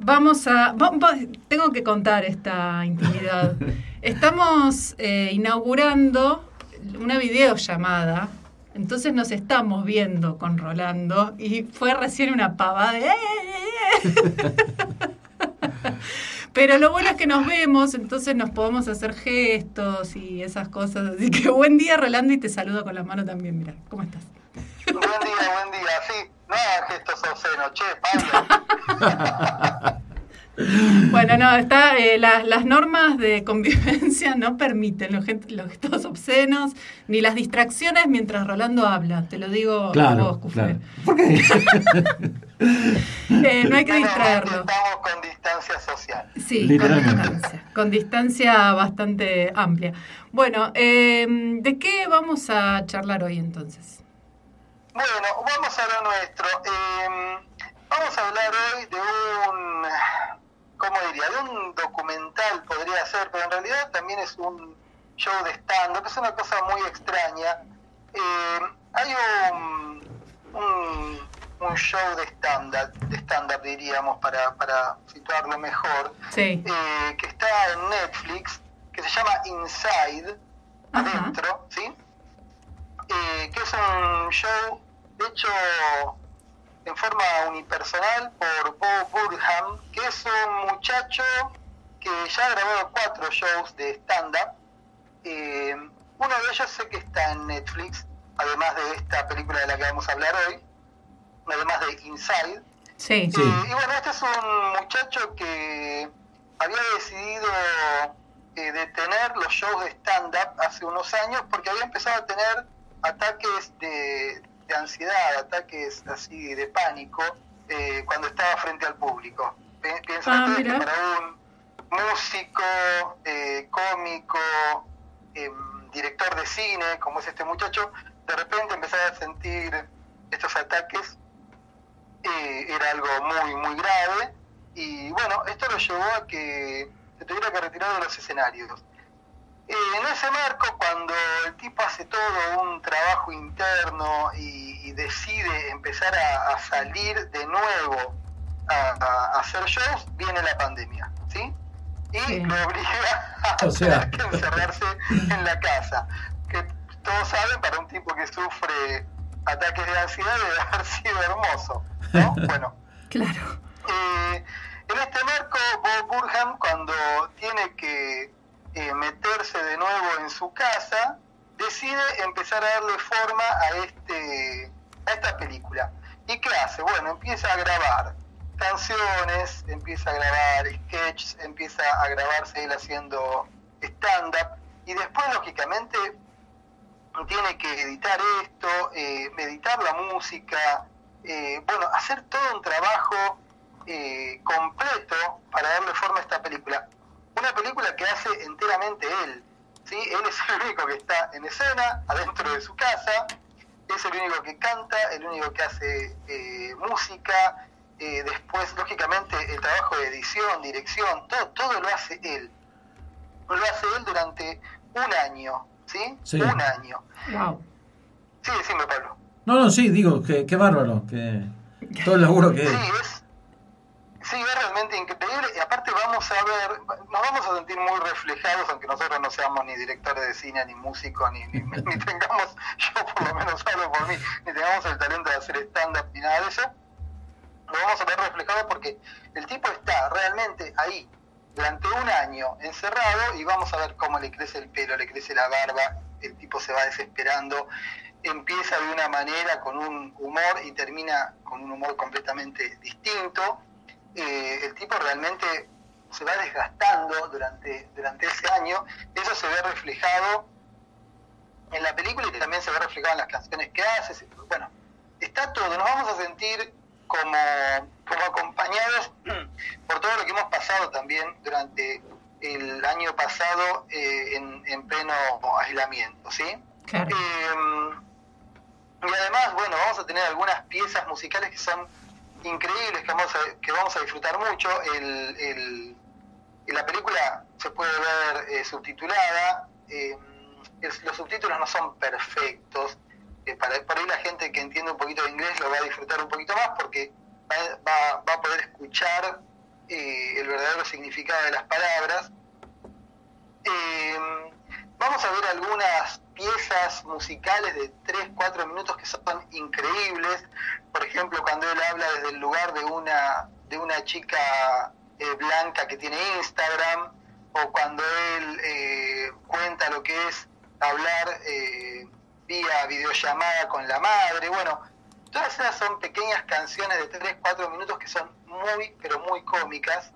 vamos a... tengo que contar esta intimidad. Estamos eh, inaugurando una videollamada. Entonces nos estamos viendo con Rolando y fue recién una pavada de... Pero lo bueno es que nos vemos, entonces nos podemos hacer gestos y esas cosas. Así que buen día, Rolando, y te saludo con la mano también. Mira, ¿cómo estás? Buen día, buen día. Sí, no gestos obscenos, che, Pablo. Bueno, no, está, eh, las normas de convivencia no permiten los, los, gestos obscenos ni las distracciones mientras Rolando habla. Te lo digo a vos, Cufer. ¿Por qué? Eh, no hay que distraerlo. Estamos con distancia social. Sí, con distancia, con distancia bastante amplia. Bueno, em, ¿de qué vamos a charlar hoy entonces? Bueno, vamos a lo nuestro. Em, vamos a hablar hoy de un ¿cómo diría? De un documental podría ser, pero en realidad también es un show de stand-up, es una cosa muy extraña. Eh, hay un, un, show de stand-up, de stand diríamos, para, para situarlo mejor, eh, que está en Netflix, que se llama Inside, adentro, ¿sí? Eh, que es un show, de hecho, en forma unipersonal por Bo Burham, que es un muchacho que ya ha grabado cuatro shows de stand-up. Eh, uno de ellos sé que está en Netflix, además de esta película de la que vamos a hablar hoy, además de Inside. Sí. Eh, y bueno, este es un muchacho que había decidido eh, detener los shows de stand-up hace unos años porque había empezado a tener ataques de, de ansiedad, ataques así de pánico, eh, cuando estaba frente al público. Piensa ah, que para un músico, eh, cómico, em, director de cine, como es este muchacho, de repente empezaba a sentir estos ataques, eh, era algo muy, muy grave, y bueno, esto lo llevó a que se tuviera que retirar de los escenarios. En ese marco, cuando el tipo hace todo un trabajo interno y decide empezar a, salir de nuevo a, hacer shows, viene la pandemia, ¿sí? Y lo obliga a tener que encerrarse en la casa. Que todos saben, para un tipo que sufre ataques de ansiedad debe haber sido hermoso, ¿no? Bueno. Claro. Eh, en este marco, Bob Burham, cuando tiene que eh, meterse de nuevo en su casa, decide empezar a darle forma a este a esta película. ¿Y qué hace? Bueno, empieza a grabar canciones, empieza a grabar sketches, empieza a grabarse él haciendo stand-up y después, lógicamente, tiene que editar esto, eh, editar la música, eh, bueno, hacer todo un trabajo eh, completo para darle forma a esta película. Una película que hace enteramente él, ¿sí? Él es el único que está en escena, adentro de su casa, es el único que canta, el único que hace eh, música, eh, después, lógicamente, el trabajo de edición, dirección, todo, todo lo hace él. Lo hace él durante un año, ¿sí? Un año. Wow. Sí, decime, Pablo. No, no, sí, digo, que, qué bárbaro, que todo el laburo que Sí, es, Sí, es realmente increíble y aparte a ver, nos vamos a sentir muy reflejados, aunque nosotros no seamos ni directores de cine, ni músicos, ni, ni, tengamos, yo por lo menos hablo por mí, ni tengamos el talento de hacer stand-up ni nada de eso, lo vamos a ver reflejado porque el tipo está realmente ahí durante un año encerrado y vamos a ver cómo le crece el pelo, le crece la barba, el tipo se va desesperando, empieza de una manera con un humor y termina con un humor completamente distinto. Eh, el tipo realmente se va desgastando durante, durante ese año. Eso se ve reflejado en la película y también se ve reflejado en las canciones que hace. Bueno, está todo. Nos vamos a sentir como, como acompañados por todo lo que hemos pasado también durante el año pasado eh, en, en, pleno aislamiento, ¿sí? Eh, y además, bueno, vamos a tener algunas piezas musicales que son increíbles que vamos a, que vamos a disfrutar mucho. El, el, la película se puede ver eh, subtitulada. Eh, los subtítulos no son perfectos. Eh, para, por ahí la gente que entiende un poquito de inglés lo va a disfrutar un poquito más porque va, va, a poder escuchar eh, el verdadero significado de las palabras. Eh, vamos a ver algunas piezas musicales de 3, 4 minutos que son increíbles. Por ejemplo, cuando él habla desde el lugar de una, de una chica eh, blanca que tiene Instagram, o cuando él eh, cuenta lo que es hablar eh, vía videollamada con la madre. Bueno, todas esas son pequeñas canciones de 3, 4 minutos que son muy, pero muy cómicas.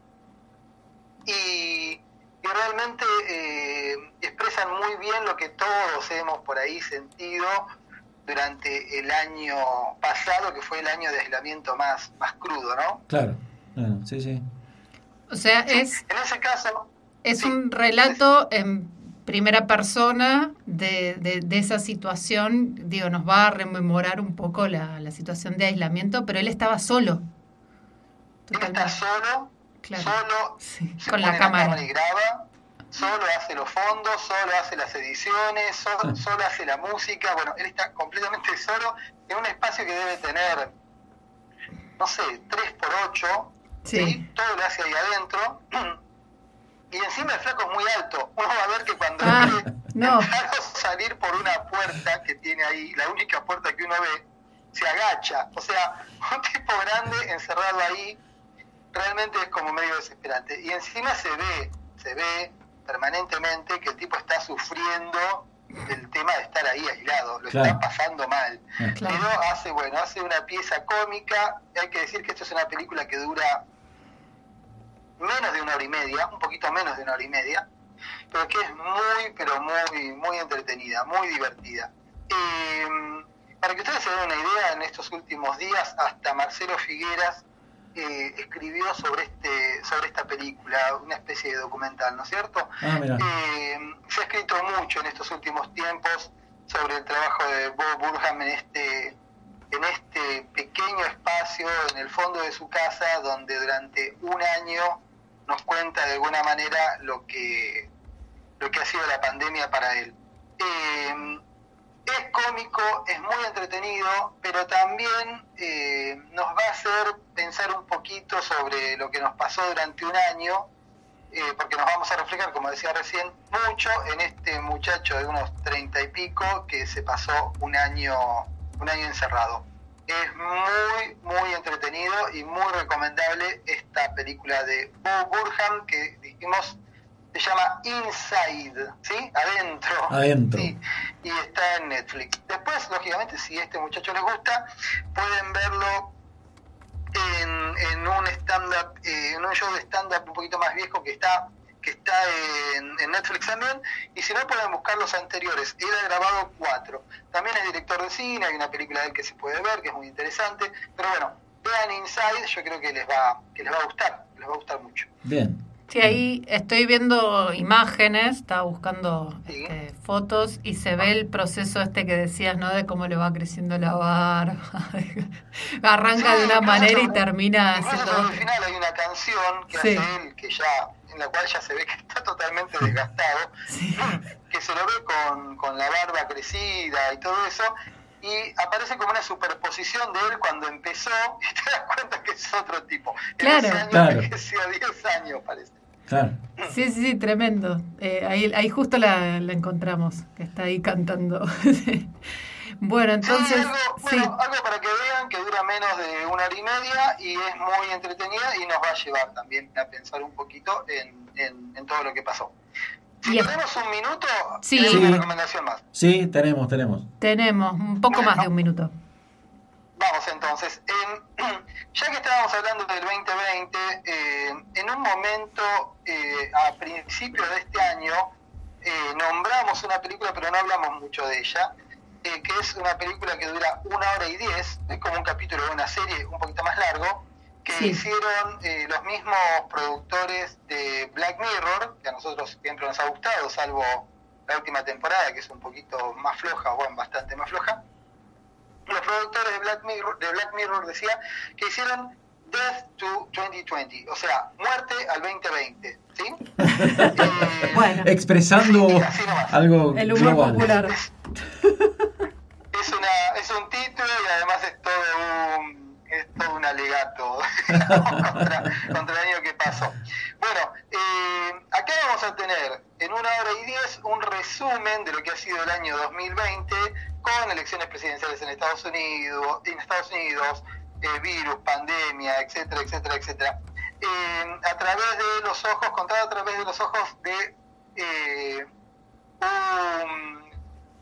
Y, y realmente eh, expresan muy bien lo que todos hemos por ahí sentido durante el año pasado, que fue el año de aislamiento más, más crudo, ¿no? Claro, claro, sí, sí. O sea, es, En ese caso, es sí. un relato en primera persona de, de, de esa situación. Digo, nos va a rememorar un poco la, la situación de aislamiento, pero él estaba solo. él está solo, Claro. solo Sí, se con la cámara. y graba, solo hace los fondos, solo hace las ediciones, solo, solo hace la música. Bueno, él está completamente solo en un espacio que debe tener, no sé, 3 por 8 Sí. todo lo hace ahí adentro. Y encima el flaco es muy alto. Uno va a ver que cuando Ah, no. salir por una puerta que tiene ahí, la única puerta que uno ve, se agacha. O sea, un tipo grande encerrado ahí realmente es como medio desesperante. Y encima se ve, se ve permanentemente que el tipo está sufriendo el tema de estar ahí aislado, lo Claro. está pasando mal. Ah, Claro. Pero hace, bueno, hace una pieza cómica. Hay que decir que esto es una película que dura menos de una hora y media, un poquito menos de una hora y media, pero que es muy, pero muy, muy entretenida, muy divertida. Eh, para que ustedes se den una idea, en estos últimos días hasta Marcelo Figueras eh, escribió sobre este sobre esta película, una especie de documental, ¿no es cierto? Ah. Eh, se ha escrito mucho en estos últimos tiempos sobre el trabajo de Bob Burham en este en este pequeño espacio en el fondo de su casa donde durante un año nos cuenta de alguna manera lo que lo que ha sido la pandemia para él. Eh, es cómico, es muy entretenido, pero también eh, nos va a hacer pensar un poquito sobre lo que nos pasó durante un año, eh, porque nos vamos a reflejar, como decía recién, mucho en este muchacho de unos treinta y pico que se pasó un año, un año encerrado. Es muy, muy entretenido y muy recomendable esta película de Bo Burham que dijimos se llama Inside, ¿sí? Adentro. Adentro. Sí, y está en Netflix. Después, lógicamente, si a este muchacho les gusta, pueden verlo en, en un stand-up, eh, en un show de stand-up un poquito más viejo que está que está en, Netflix también, y si no pueden buscar los anteriores. Él ha grabado cuatro. También es director de cine, hay una película de él que se puede ver, que es muy interesante, pero bueno, vean Inside, yo creo que les va, que les va a gustar, les va a gustar mucho. Bien. Sí, ahí estoy viendo imágenes, estaba buscando Sí. este, fotos y se ve el proceso este que decías, ¿no? De cómo le va creciendo la barba. Arranca Sí, de una manera y termina haciendo otra. final hay una canción que Sí. hace él, que ya, en la cual ya se ve que está totalmente desgastado, que se lo ve con, con la barba crecida y todo eso, y aparece como una superposición de él cuando empezó, y te das cuenta es otro tipo. En Claro. ese año Claro. envejeció 10 años, parece. Claro. Sí, sí, sí, tremendo. Eh, ahí, ahí justo la, la encontramos, que está ahí cantando. bueno, entonces, sí, algo, sí, bueno, algo para que vean que dura menos de una hora y media y es muy entretenida y nos va a llevar también a pensar un poquito en, en, en todo lo que pasó. Si Bien. tenemos un minuto, Sí. tenemos una recomendación más. Sí, tenemos, tenemos. tenemos un poco más de un minuto. Vamos entonces, en- ya que estábamos hablando del 2020, eh, en un momento eh, a principios de este año eh, nombramos una película, pero no hablamos mucho de ella, que es una película que dura una hora y diez, es como un capítulo de una serie un poquito más largo, que Sí. hicieron los mismos productores de Black Mirror, que a nosotros siempre nos ha gustado, salvo la última temporada, que es un poquito más floja, o bueno, bastante más floja los productores de Black Mirror, de Black Mirror decía que hicieron Death to 2020, o sea, muerte al 2020, ¿sí? Eh, Bueno. Expresando Sí, algo El humor global. popular. es una es un título y además es todo un es todo un alegato contra, contra el año que pasó pasó. Bueno, eh, acá vamos a tener en una hora y diez un resumen de lo que ha sido el año 2020 elecciones presidenciales en Estados Unidos, en Estados Unidos, eh, virus, pandemia, etcétera, etcétera, etcétera. Eh, a través de los ojos, contado a través de los ojos de eh, un,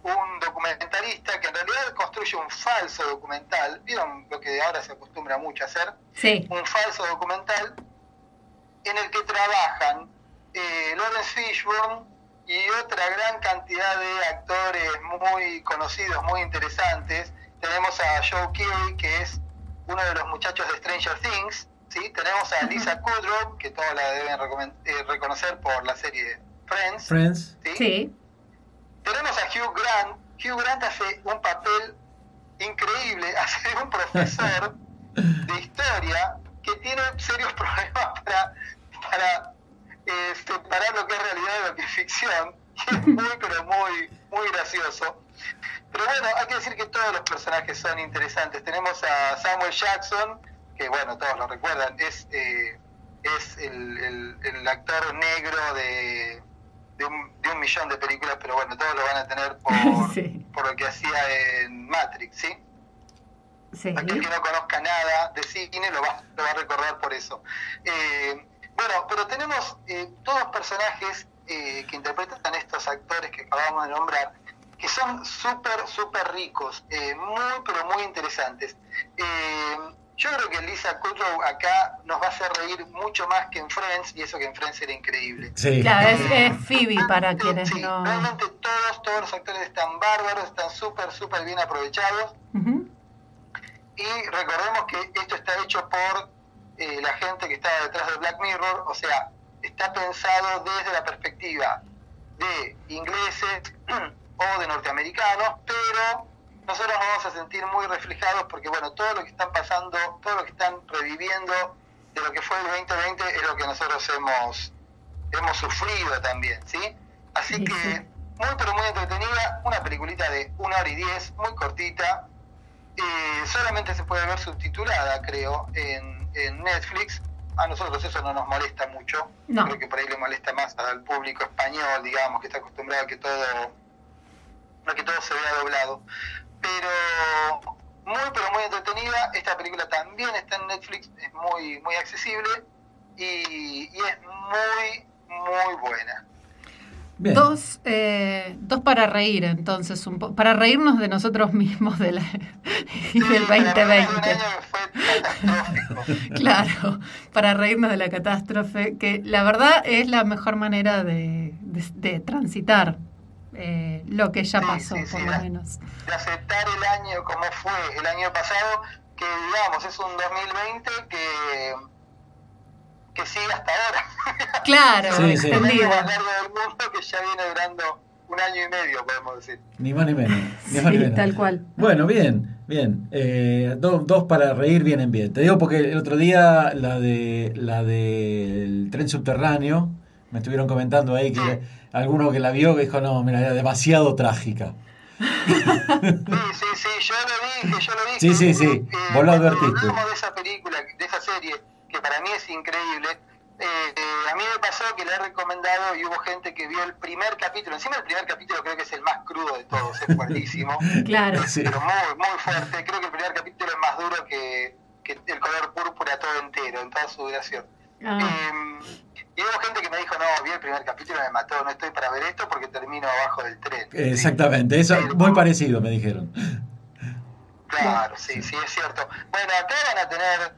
un documentalista que en realidad construye un falso documental. ¿Vieron lo que ahora se acostumbra mucho a hacer? Sí. un falso documental en el que trabajan Lawrence Fishburne y otra gran cantidad de actores muy conocidos, muy interesantes. Tenemos a Joe Keery, que es uno de los muchachos de Stranger Things. ¿sí? Tenemos a Lisa Kudrow, que todos la deben eh, reconocer por la serie Friends. Friends. ¿sí? Sí. Tenemos a Hugh Grant. Hugh Grant hace un papel increíble, hace un profesor de historia que tiene serios problemas para, para separar lo que es realidad de lo que es ficción. Y es muy, pero muy, muy gracioso. Pero bueno, hay que decir que todos los personajes son interesantes. Tenemos a Samuel Jackson, que bueno, todos lo recuerdan, es, eh, es el, el- el actor negro de, de, un, de un millón de películas, pero bueno, todos lo van a tener por, Sí. por lo que hacía en Matrix, ¿sí? Sí. Aquel que no conozca nada de cine lo va, lo va a recordar por eso. Eh, bueno, pero tenemos eh, todos personajes eh, que interpretan a estos actores que acabamos de nombrar, que son súper, súper ricos, eh, muy, pero muy interesantes. Eh, yo creo que Lisa Kudrow acá nos va a hacer reír mucho más que en Friends, y eso que en Friends era increíble. Sí. Claro, es, es Phoebe para quienes Sí, no. realmente todos, todos los actores están bárbaros, están súper, súper bien aprovechados. Y recordemos que esto está hecho por eh, la gente que está detrás de Black Mirror, o sea, está pensado desde la perspectiva de ingleses o de norteamericanos, pero nosotros nos vamos a sentir muy reflejados porque, bueno, todo lo que están pasando, todo lo que están reviviendo de lo que fue el 2020 es lo que nosotros hemos, hemos sufrido también, ¿sí? Así Sí, que muy, pero muy entretenida, una peliculita de una hora y diez, muy cortita, eh, solamente se puede ver subtitulada, creo, en, en Netflix. A nosotros eso no nos molesta mucho. No. Creo que por ahí le molesta más al público español, digamos, que está acostumbrado a que todo, a que todo se vea doblado. Pero muy, pero muy entretenida. Esta película también está en Netflix, es muy, muy accesible y, y es muy, muy buena. Bien. Dos, eh, dos para reír, entonces, un po- para reírnos de nosotros mismos de la, y del Sí, la verdad que 2020. Un año que fue catastrófico. Claro, para reírnos de la catástrofe, que la verdad es la mejor manera de, de- de transitar eh, lo que ya Sí, pasó, sí, sí, por lo la- menos. de aceptar el año como fue el año pasado, que digamos es un 2020 que, que sigue hasta ahora. Claro, Sí, sí. El año más extendida. largo del mundo que ya viene durando un año y medio, podemos decir. Ni más ni menos. Ni más ni Sí, menos. tal cual. Bueno, bien, bien. Eh, do- dos para reír vienen bien. Te digo porque el otro día la de la del tren subterráneo me estuvieron comentando ahí que alguno que la vio que dijo no, mira, era demasiado trágica. Sí, sí, sí, yo lo dije, yo lo dije. Sí, sí, sí, Eh, vos lo advertiste. hablamos de esa película, de esa serie, que para mí es increíble, eh, eh, a mí me pasó que le he recomendado y hubo gente que vio el primer capítulo. Encima el primer capítulo creo que es el más crudo de todos, es fuertísimo. Claro. Sí. pero muy, muy fuerte. Creo que el primer capítulo es más duro que, que el color púrpura todo entero, en toda su duración. Ah, Eh, y hubo gente que me dijo, no, vi el primer capítulo y me mató, no estoy para ver esto porque termino abajo del tren. Exactamente, eso muy parecido me dijeron. Claro, sí, sí, es cierto. Bueno, acá van a tener,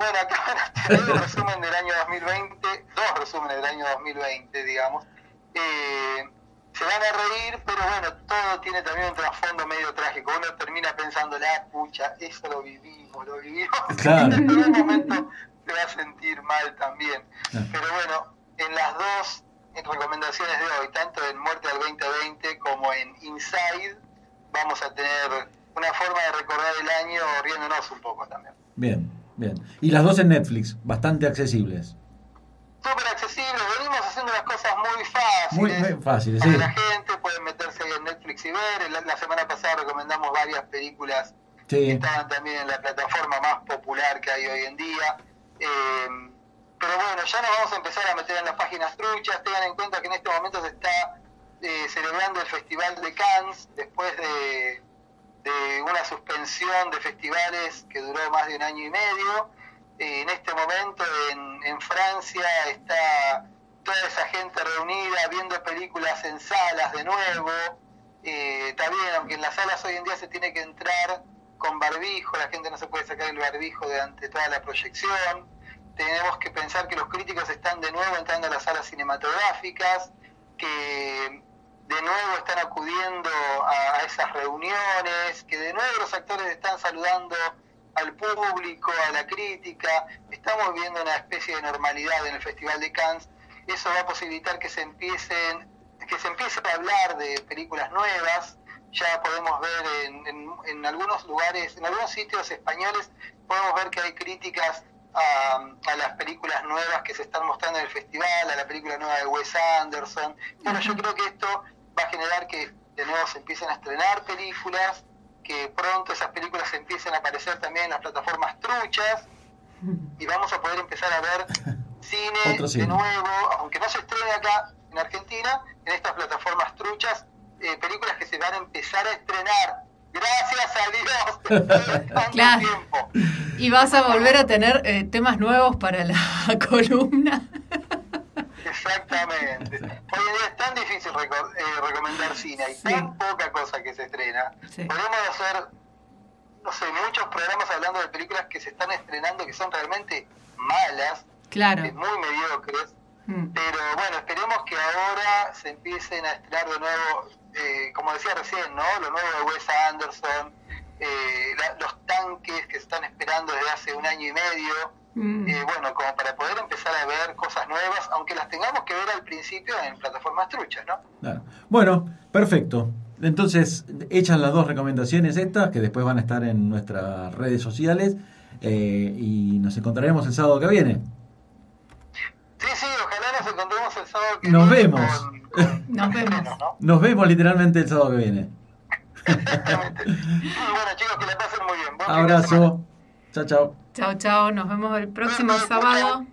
bueno, acá van a tener un resumen del año 2020, dos resúmenes del año 2020, digamos. Eh, se van a reír, pero bueno, todo tiene también un trasfondo medio trágico. Uno termina pensando, la pucha, eso lo vivimos, lo vivimos. Claro. en algún momento se va a sentir mal también. Claro. Pero bueno, en las dos recomendaciones de hoy, tanto en Muerte al 2020 como en Inside, vamos a tener una forma de recordar el año riéndonos un poco también. Bien, bien. Y las dos en Netflix, bastante accesibles. Súper accesible, venimos haciendo las cosas muy fáciles. Muy, fáciles, sí. la gente, pueden meterse ahí en Netflix y ver. La, la semana pasada recomendamos varias películas que estaban también en la plataforma más popular que hay hoy en día. Eh, pero bueno, ya nos vamos a empezar a meter en las páginas truchas. Tengan en cuenta que en este momento se está eh, celebrando el Festival de Cannes después de, de, una suspensión de festivales que duró más de un año y medio. Eh, en este momento en, en Francia está toda esa gente reunida viendo películas en salas de nuevo. Eh, está bien, aunque en las salas hoy en día se tiene que entrar con barbijo, la gente no se puede sacar el barbijo durante toda la proyección tenemos que pensar que los críticos están de nuevo entrando a las salas cinematográficas, que de nuevo están acudiendo a, esas reuniones, que de nuevo los actores están saludando al público, a la crítica. Estamos viendo una especie de normalidad en el Festival de Cannes. Eso va a posibilitar que se empiecen, que se empiece a hablar de películas nuevas. Ya podemos ver en, en algunos lugares, en algunos sitios españoles, podemos ver que hay críticas a, las películas nuevas que se están mostrando en el festival, a la película nueva de Wes Anderson. Bueno, yo creo que esto va a generar que de nuevo se empiecen a estrenar películas, que pronto esas películas se empiecen a aparecer también en las plataformas truchas y vamos a poder empezar a ver cine, de nuevo, aunque no se estrene acá en Argentina, en estas plataformas truchas, eh, películas que se van a empezar a estrenar Gracias a Dios. claro. Y vas a volver a tener eh, temas nuevos para la columna. Exactamente. Hoy en día es tan difícil eh, recomendar cine, hay tan poca cosa que se estrena. Podemos hacer, no sé, muchos programas hablando de películas que se están estrenando que son realmente malas, claro. muy mediocres. Mm. Pero bueno, esperemos que ahora se empiecen a estrenar de nuevo eh, como decía recién, ¿no? Lo nuevo de Wes Anderson, eh, los tanques que se están esperando desde hace un año y medio. Mm. Eh, bueno, como para poder empezar a ver cosas nuevas, aunque las tengamos que ver al principio en plataformas truchas, ¿no? Claro. Bueno, perfecto. Entonces, echan las dos recomendaciones estas, que después van a estar en nuestras redes sociales, y nos encontraremos el sábado que viene. Sí, sí, ojalá nos encontremos el sábado que nos viene. Vemos. Nos vemos. Nos vemos literalmente el sábado que viene. Exactamente. bueno, chicos, que la pasen muy bien. Abrazo. Chao, chao. Chao, chao. Nos vemos el próximo sábado.